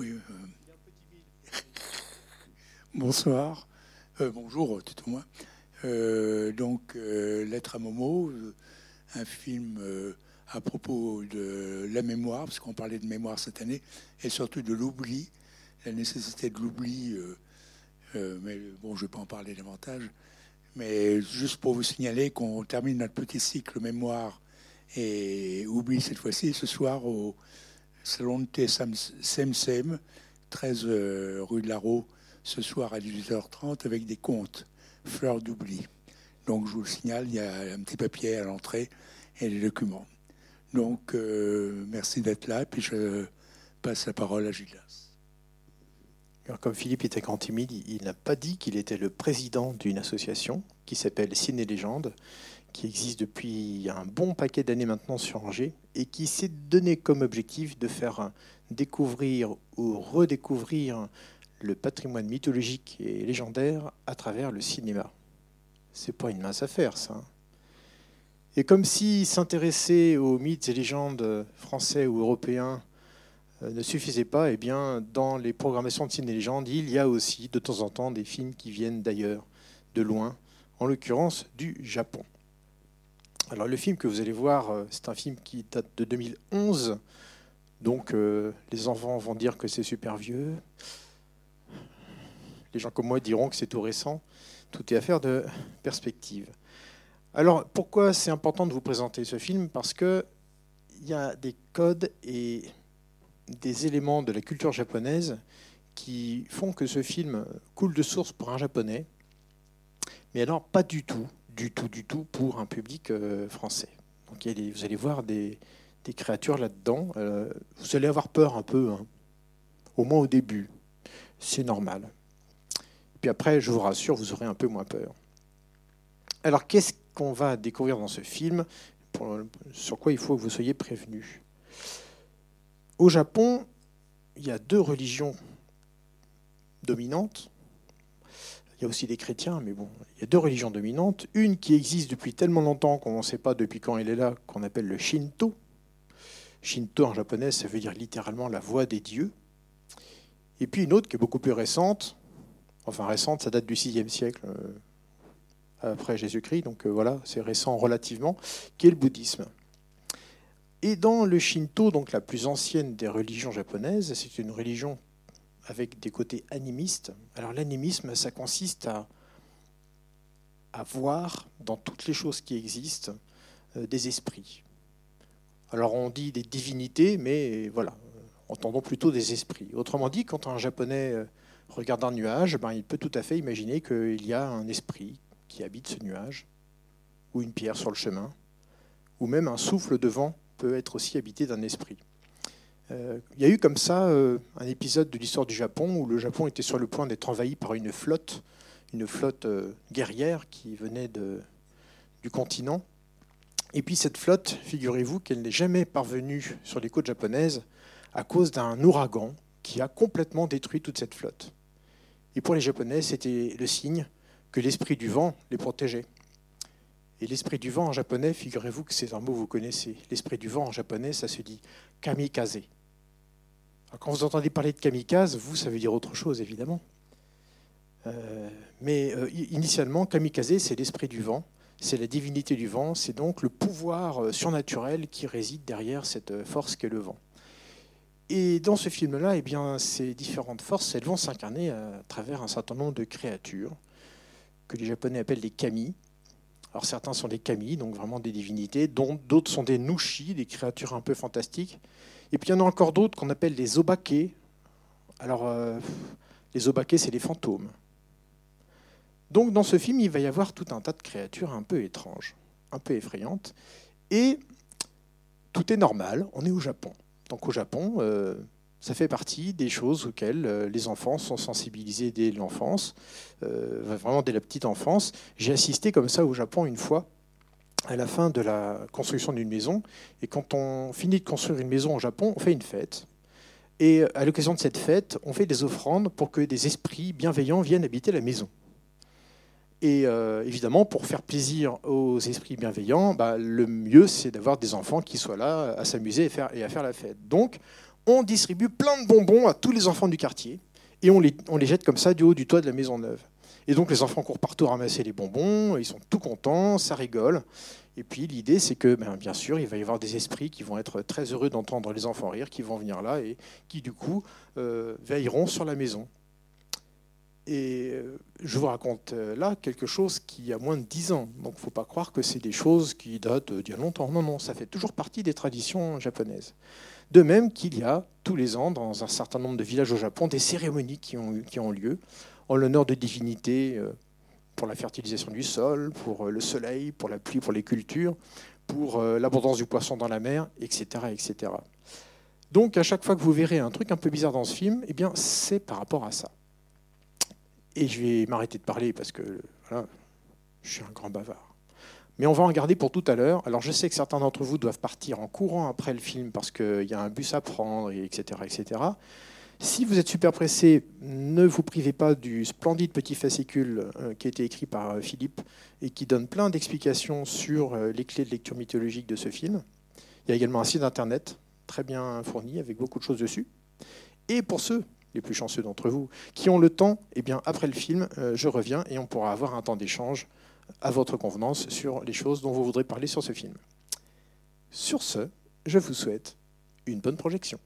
Oui. Bonsoir. bonjour, tout au moins. donc, Lettre à Momo, un film à propos de la mémoire, parce qu'on parlait de mémoire cette année, et surtout de l'oubli, la nécessité de l'oubli. Euh, euh, mais bon, je ne vais pas en parler davantage. Mais juste pour vous signaler qu'on termine notre petit cycle mémoire et oubli cette fois-ci ce soir au salon de thé Sem 13 euh, rue de la Rue, ce soir à 18h30 avec des contes, fleurs d'oubli. Donc je vous le signale, il y a un petit papier à l'entrée et les documents. Donc, euh, merci d'être là. Puis je passe la parole à Gildas. Comme Philippe était grand timide, il n'a pas dit qu'il était le président d'une association qui s'appelle Ciné Légende, qui existe depuis un bon paquet d'années maintenant sur Angers et qui s'est donné comme objectif de faire découvrir ou redécouvrir le patrimoine mythologique et légendaire à travers le cinéma. C'est pas une mince affaire, ça. Hein. Et comme si s'intéresser aux mythes et légendes français ou européens ne suffisait pas, eh bien, dans les programmations de ciné légendes, il y a aussi de temps en temps des films qui viennent d'ailleurs, de loin, en l'occurrence du Japon. Alors le film que vous allez voir, euh, c'est un film qui date de 2011, donc euh, les enfants vont dire que c'est super vieux. Les gens comme moi diront que c'est tout récent. Tout est affaire de perspective. Alors pourquoi c'est important de vous présenter ce film? Parce qu'il y a des codes et des éléments de la culture japonaise qui font que ce film coule de source pour un japonais, mais alors pas du tout, du tout, du tout pour un public euh, français. Donc vous allez voir des, créatures là-dedans. Euh, vous allez avoir peur un peu, hein. au moins au début. C'est normal. puis après, je vous rassure, vous aurez un peu moins peur. Alors qu'est-ce qu'on va découvrir dans ce film, sur quoi il faut que vous soyez prévenus? Au Japon, il y a deux religions dominantes. Il y a aussi des chrétiens, mais bon, il y a deux religions dominantes. Une qui existe depuis tellement longtemps qu'on ne sait pas depuis quand elle est là, qu'on appelle le Shinto. Shinto en japonais, ça veut dire littéralement la voix des dieux. Et puis une autre qui est beaucoup plus récente, enfin récente, ça date du VIe siècle, euh, après Jésus-Christ, donc euh, voilà, c'est récent relativement, qui est le bouddhisme. Et dans le Shinto, donc la plus ancienne des religions japonaises, c'est une religion avec des côtés animistes. Alors l'animisme, ça consiste à, voir dans toutes les choses qui existent euh, des esprits. Alors on dit des divinités, mais voilà, entendons plutôt des esprits. Autrement dit, quand un japonais euh, regarde un nuage, ben, il peut tout à fait imaginer qu'il y a un esprit qui habite ce nuage, ou une pierre sur le chemin, ou même un souffle de vent peut être aussi habité d'un esprit. Euh, il y a eu comme ça euh, un épisode de l'histoire du Japon où le Japon était sur le point d'être envahi par une flotte, une flotte euh, guerrière qui venait du continent. Et puis cette flotte, figurez-vous qu'elle n'est jamais parvenue sur les côtes japonaises à cause d'un ouragan qui a complètement détruit toute cette flotte. Et pour les Japonais, c'était le signe que l'esprit du vent les protégeait. Et l'esprit du vent en japonais, figurez-vous que c'est un mot que vous connaissez. L'esprit du vent en japonais, ça se dit kamikaze. quand vous entendez parler de kamikaze, vous, ça veut dire autre chose, évidemment. Euh, mais euh, initialement, kamikaze, c'est l'esprit du vent, c'est la divinité du vent, c'est donc le pouvoir euh, surnaturel qui réside derrière cette force qu'est le vent. Et dans ce film-là, eh bien, ces différentes forces, elles vont s'incarner à travers un certain nombre de créatures que les Japonais appellent des kami. Alors certains sont des kami, donc vraiment des divinités, dont d'autres sont des nushi, des créatures un peu fantastiques. Et puis il y en a encore d'autres qu'on appelle les obake. Alors euh, les obake, c'est les fantômes. Donc dans ce film, il va y avoir tout un tas de créatures un peu étranges, un peu effrayantes. Et tout est normal, on est au Japon. Donc au Japon, euh, ça fait partie des choses auxquelles euh, les enfants sont sensibilisés dès l'enfance, euh, vraiment dès la petite enfance. J'ai assisté comme ça au Japon une fois, à la fin de la construction d'une maison. Et quand on finit de construire une maison au Japon, on fait une fête. Et à l'occasion de cette fête, on fait des offrandes pour que des esprits bienveillants viennent habiter la maison. Et euh, évidemment, pour faire plaisir aux esprits bienveillants, bah, le mieux, c'est d'avoir des enfants qui soient là à s'amuser et, à faire la fête. Donc, on distribue plein de bonbons à tous les enfants du quartier et on les, on les jette comme ça du haut du toit de la maison neuve. Et donc les enfants courent partout ramasser les bonbons, ils sont tout contents, ça rigole. Et puis l'idée, c'est que, ben, bien sûr, il va y avoir des esprits qui vont être très heureux d'entendre les enfants rire, qui vont venir là et qui, du coup, euh, veilleront sur la maison. Et euh, je vous raconte euh, là quelque chose qui a moins de 10 ans. Donc il ne faut pas croire que c'est des choses qui datent d'il y a longtemps. Non, non, ça fait toujours partie des traditions japonaises. De même qu'il y a tous les ans, dans un certain nombre de villages au Japon, des cérémonies qui ont, qui ont lieu en l'honneur de divinités pour la fertilisation du sol, pour le soleil, pour la pluie, pour les cultures, pour l'abondance du poisson dans la mer, etc., etc. Donc à chaque fois que vous verrez un truc un peu bizarre dans ce film, eh c'est par rapport à ça. Et je vais m'arrêter de parler parce que je suis un grand bavard. Mais on va en garder pour tout à l'heure. Alors je sais que certains d'entre vous doivent partir en courant après le film parce qu'il y a un bus à prendre, etc., etc. Si vous êtes super pressé, ne vous privez pas du splendide petit fascicule euh, qui a été écrit par euh, Philippe et qui donne plein d'explications sur euh, les clés de lecture mythologique de ce film. Il y a également un site internet très bien fourni avec beaucoup de choses dessus. Et pour ceux les plus chanceux d'entre vous, qui ont le temps, eh bien, après le film, euh, je reviens et on pourra avoir un temps d'échange à votre convenance sur les choses dont vous voudrez parler sur ce film. Sur ce, je vous souhaite une bonne projection.